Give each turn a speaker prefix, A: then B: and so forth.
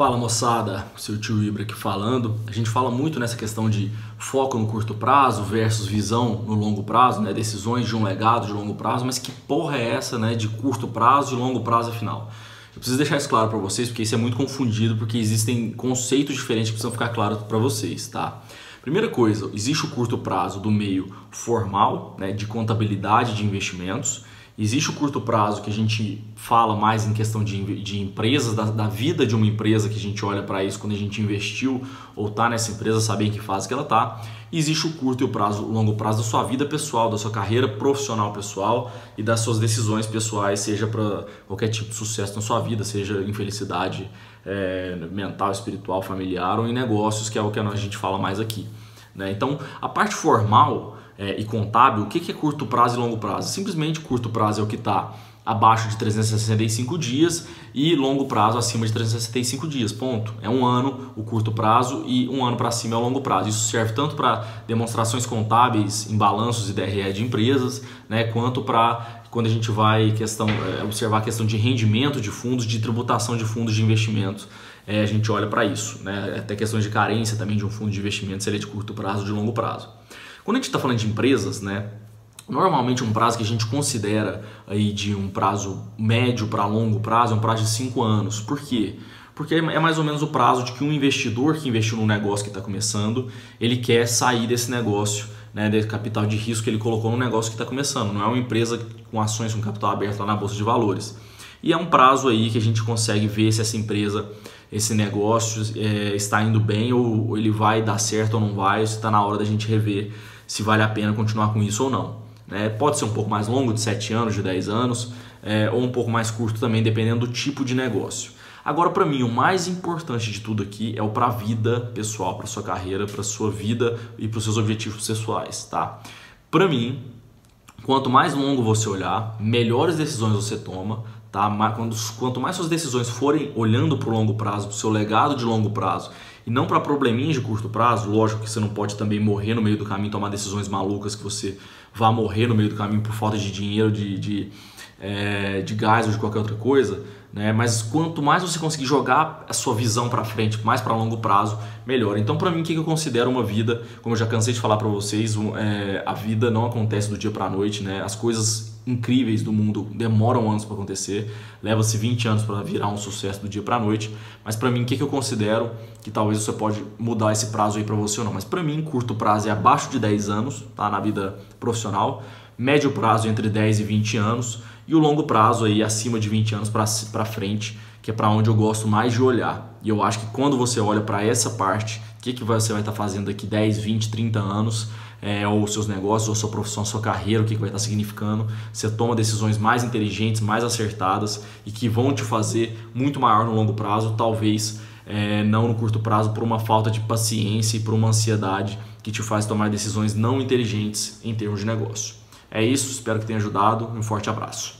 A: Fala moçada, seu tio Ibra aqui falando. A gente fala muito nessa questão de foco no curto prazo versus visão no longo prazo, né? Decisões de um legado de longo prazo, mas que porra é essa, né? De curto prazo e longo prazo afinal? Eu preciso deixar isso claro para vocês porque isso é muito confundido, porque existem conceitos diferentes que precisam ficar claros para vocês, tá? Primeira coisa, existe o curto prazo do meio formal, né, de contabilidade de investimentos, Existe o curto prazo que a gente fala mais em questão de, de empresas, da, da vida de uma empresa, que a gente olha para isso quando a gente investiu ou está nessa empresa, saber em que fase que ela está. Existe o curto e o prazo, o longo prazo da sua vida pessoal, da sua carreira profissional pessoal e das suas decisões pessoais, seja para qualquer tipo de sucesso na sua vida, seja infelicidade é, mental, espiritual, familiar ou em negócios, que é o que a gente fala mais aqui. Né? Então, a parte formal é, e contábil, o que, que é curto prazo e longo prazo? Simplesmente curto prazo é o que está abaixo de 365 dias e longo prazo acima de 365 dias, ponto. É um ano o curto prazo e um ano para cima é o longo prazo. Isso serve tanto para demonstrações contábeis em balanços e DRE de empresas, né, quanto para quando a gente vai questão, é, observar a questão de rendimento de fundos, de tributação de fundos de investimentos. É, a gente olha para isso, né? até questões de carência também de um fundo de investimento, se ele é de curto prazo ou de longo prazo. Quando a gente está falando de empresas, né, Normalmente um prazo que a gente considera aí de um prazo médio para longo prazo é um prazo de 5 anos. Por quê? Porque é mais ou menos o prazo de que um investidor que investiu num negócio que está começando, ele quer sair desse negócio, né, desse capital de risco que ele colocou no negócio que está começando. Não é uma empresa com ações com capital aberto lá na bolsa de valores. E é um prazo aí que a gente consegue ver se essa empresa, esse negócio é, está indo bem ou ele vai dar certo ou não vai, ou se está na hora da gente rever se vale a pena continuar com isso ou não. Né? Pode ser um pouco mais longo, de 7 anos, de 10 anos, é, ou um pouco mais curto também, dependendo do tipo de negócio. Agora, para mim, o mais importante de tudo aqui é o para a vida pessoal, para sua carreira, para sua vida e para os seus objetivos pessoais, tá? Para mim, quanto mais longo você olhar, melhores decisões você toma, tá? Quanto mais suas decisões forem olhando para o longo prazo, para o seu legado de longo prazo e não para probleminhas de curto prazo, lógico que você não pode também morrer no meio do caminho, tomar decisões malucas que você vá morrer no meio do caminho por falta de dinheiro, de, de, é, de gás ou de qualquer outra coisa. Né? Mas quanto mais você conseguir jogar a sua visão para frente, mais para longo prazo, melhor. Então, para mim, o que eu considero uma vida, como eu já cansei de falar para vocês, é, a vida não acontece do dia para a noite, né? As coisas incríveis do mundo demoram anos para acontecer, leva-se 20 anos para virar um sucesso do dia para a noite. Mas para mim, o que, que eu considero que talvez você pode mudar esse prazo aí para você ou não? Mas para mim, curto prazo é abaixo de 10 anos, tá? Na vida profissional, médio prazo entre 10 e 20 anos e o longo prazo aí acima de 20 anos para frente, que é para onde eu gosto mais de olhar. E eu acho que quando você olha para essa parte, o que, que você vai estar tá fazendo daqui 10, 20, 30 anos, é, ou seus negócios, ou sua profissão, sua carreira, o que, que vai estar significando. Você toma decisões mais inteligentes, mais acertadas e que vão te fazer muito maior no longo prazo, talvez é, não no curto prazo, por uma falta de paciência e por uma ansiedade que te faz tomar decisões não inteligentes em termos de negócio. É isso, espero que tenha ajudado. Um forte abraço.